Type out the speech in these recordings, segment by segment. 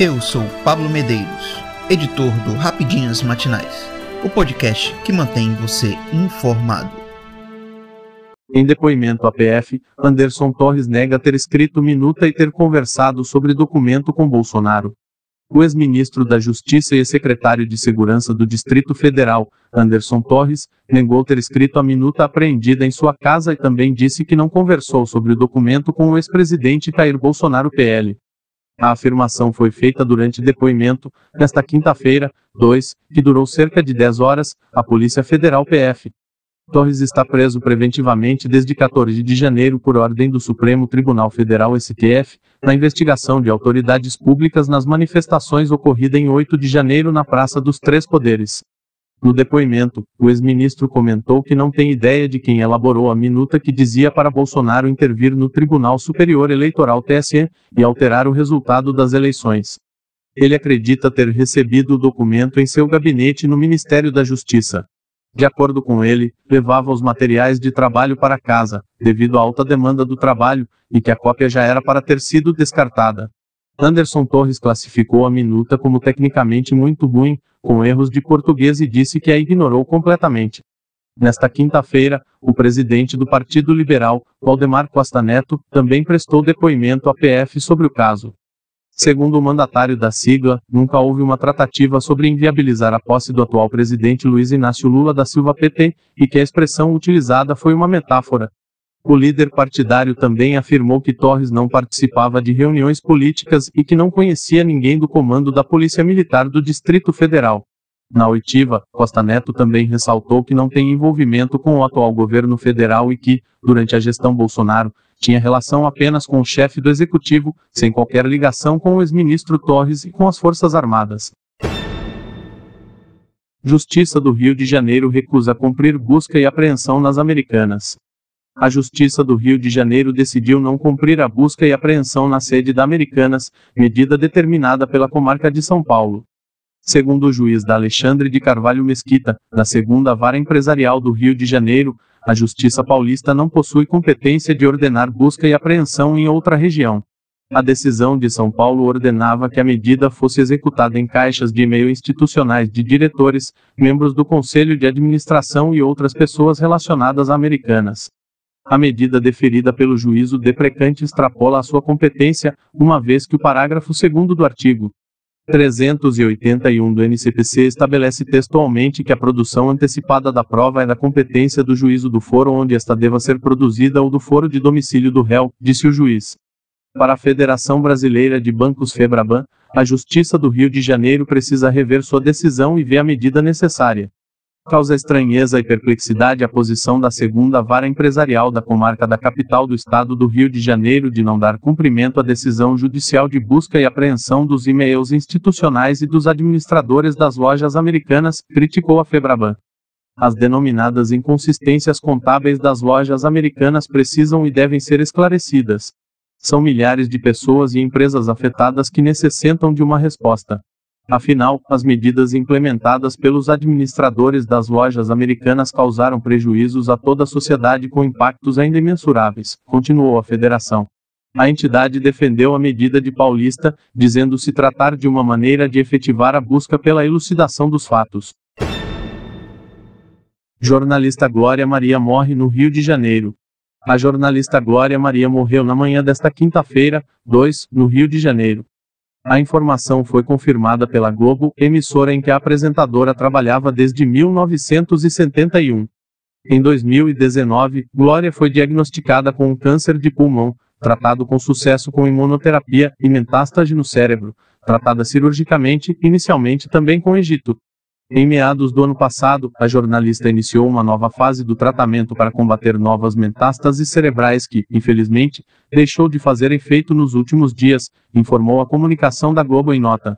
Eu sou Pablo Medeiros, editor do Rapidinhas Matinais, o podcast que mantém você informado. Em depoimento à PF, Anderson Torres nega ter escrito minuta e ter conversado sobre documento com Bolsonaro. O ex-ministro da Justiça e secretário de Segurança do Distrito Federal, Anderson Torres, negou ter escrito a minuta apreendida em sua casa e também disse que não conversou sobre o documento com o ex-presidente Jair Bolsonaro PL. A afirmação foi feita durante depoimento, nesta quinta-feira, 2, que durou cerca de 10 horas, à Polícia Federal PF. Torres está preso preventivamente desde 14 de janeiro por ordem do Supremo Tribunal Federal STF, na investigação de autoridades públicas nas manifestações ocorridas em 8 de janeiro na Praça dos Três Poderes. No depoimento, o ex-ministro comentou que não tem ideia de quem elaborou a minuta que dizia para Bolsonaro intervir no Tribunal Superior Eleitoral TSE e alterar o resultado das eleições. Ele acredita ter recebido o documento em seu gabinete no Ministério da Justiça. De acordo com ele, levava os materiais de trabalho para casa, devido à alta demanda do trabalho, e que a cópia já era para ter sido descartada. Anderson Torres classificou a minuta como tecnicamente muito ruim, com erros de português e disse que a ignorou completamente. Nesta quinta-feira, o presidente do Partido Liberal, Valdemar Costa Neto, também prestou depoimento à PF sobre o caso. Segundo o mandatário da sigla, nunca houve uma tratativa sobre inviabilizar a posse do atual presidente Luiz Inácio Lula da Silva PT, e que a expressão utilizada foi uma metáfora, o líder partidário também afirmou que Torres não participava de reuniões políticas e que não conhecia ninguém do comando da Polícia Militar do Distrito Federal. Na oitiva, Costa Neto também ressaltou que não tem envolvimento com o atual governo federal e que, durante a gestão Bolsonaro, tinha relação apenas com o chefe do executivo, sem qualquer ligação com o ex-ministro Torres e com as Forças Armadas. Justiça do Rio de Janeiro recusa cumprir busca e apreensão nas Americanas a Justiça do Rio de Janeiro decidiu não cumprir a busca e apreensão na sede da Americanas, medida determinada pela comarca de São Paulo. Segundo o juiz da Alexandre de Carvalho Mesquita, da segunda vara empresarial do Rio de Janeiro, a Justiça Paulista não possui competência de ordenar busca e apreensão em outra região. A decisão de São Paulo ordenava que a medida fosse executada em caixas de e-mail institucionais de diretores, membros do Conselho de Administração e outras pessoas relacionadas a americanas. A medida deferida pelo juízo deprecante extrapola a sua competência, uma vez que o parágrafo 2 do artigo 381 do NCPC estabelece textualmente que a produção antecipada da prova é da competência do juízo do foro onde esta deva ser produzida ou do foro de domicílio do réu, disse o juiz. Para a Federação Brasileira de Bancos Febraban, a Justiça do Rio de Janeiro precisa rever sua decisão e ver a medida necessária. Causa estranheza e perplexidade a posição da segunda vara empresarial da comarca da capital do estado do Rio de Janeiro de não dar cumprimento à decisão judicial de busca e apreensão dos e-mails institucionais e dos administradores das lojas americanas, criticou a Febraban. As denominadas inconsistências contábeis das lojas americanas precisam e devem ser esclarecidas. São milhares de pessoas e empresas afetadas que necessitam de uma resposta. Afinal, as medidas implementadas pelos administradores das lojas americanas causaram prejuízos a toda a sociedade com impactos ainda imensuráveis, continuou a federação. A entidade defendeu a medida de Paulista, dizendo se tratar de uma maneira de efetivar a busca pela elucidação dos fatos. Jornalista Glória Maria morre no Rio de Janeiro. A jornalista Glória Maria morreu na manhã desta quinta-feira, 2, no Rio de Janeiro. A informação foi confirmada pela Globo, emissora em que a apresentadora trabalhava desde 1971. Em 2019, Glória foi diagnosticada com um câncer de pulmão, tratado com sucesso com imunoterapia e metástase no cérebro, tratada cirurgicamente, inicialmente também com Egito. Em meados do ano passado, a jornalista iniciou uma nova fase do tratamento para combater novas metástases cerebrais que, infelizmente, deixou de fazer efeito nos últimos dias, informou a comunicação da Globo em nota.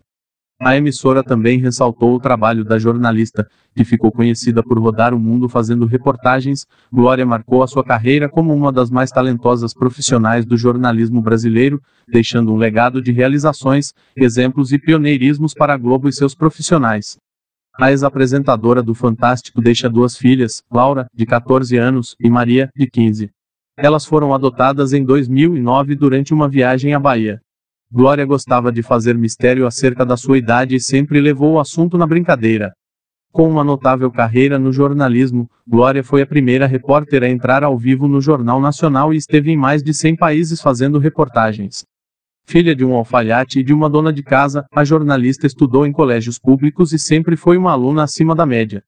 A emissora também ressaltou o trabalho da jornalista, que ficou conhecida por rodar o mundo fazendo reportagens. Glória marcou a sua carreira como uma das mais talentosas profissionais do jornalismo brasileiro, deixando um legado de realizações, exemplos e pioneirismos para a Globo e seus profissionais. A ex-apresentadora do Fantástico deixa duas filhas, Laura, de 14 anos, e Maria, de 15. Elas foram adotadas em 2009 durante uma viagem à Bahia. Glória gostava de fazer mistério acerca da sua idade e sempre levou o assunto na brincadeira. Com uma notável carreira no jornalismo, Glória foi a primeira repórter a entrar ao vivo no Jornal Nacional e esteve em mais de 100 países fazendo reportagens. Filha de um alfaiate e de uma dona de casa, a jornalista estudou em colégios públicos e sempre foi uma aluna acima da média.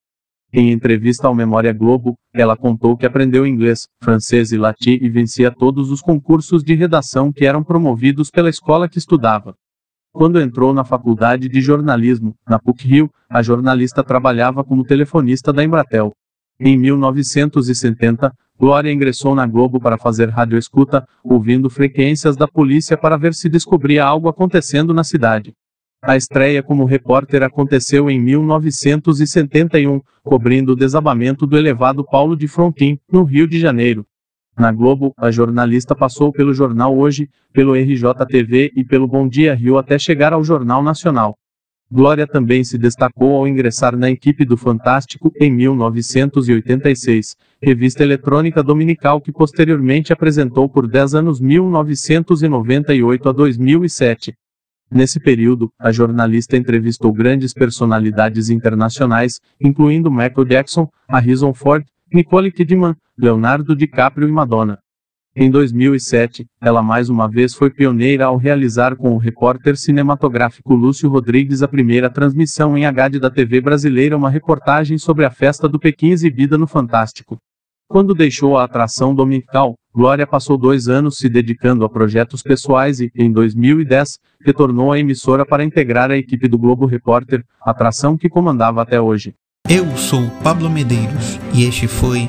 Em entrevista ao Memória Globo, ela contou que aprendeu inglês, francês e latim e vencia todos os concursos de redação que eram promovidos pela escola que estudava. Quando entrou na faculdade de jornalismo, na PUC-Rio, a jornalista trabalhava como telefonista da Embratel. Em 1970, Glória ingressou na Globo para fazer radioescuta, ouvindo frequências da polícia para ver se descobria algo acontecendo na cidade. A estreia como repórter aconteceu em 1971, cobrindo o desabamento do elevado Paulo de Frontin, no Rio de Janeiro. Na Globo, a jornalista passou pelo Jornal Hoje, pelo RJTV e pelo Bom Dia Rio até chegar ao Jornal Nacional. Glória também se destacou ao ingressar na equipe do Fantástico em 1986, revista eletrônica dominical que posteriormente apresentou por 10 anos 1998 a 2007. Nesse período, a jornalista entrevistou grandes personalidades internacionais, incluindo Michael Jackson, Harrison Ford, Nicole Kidman, Leonardo DiCaprio e Madonna. Em 2007, ela mais uma vez foi pioneira ao realizar com o repórter cinematográfico Lúcio Rodrigues a primeira transmissão em HD da TV brasileira uma reportagem sobre a festa do Pequim exibida no Fantástico. Quando deixou a atração dominical, Glória passou dois anos se dedicando a projetos pessoais e, em 2010, retornou à emissora para integrar a equipe do Globo Repórter, atração que comandava até hoje. Eu sou Pablo Medeiros e este foi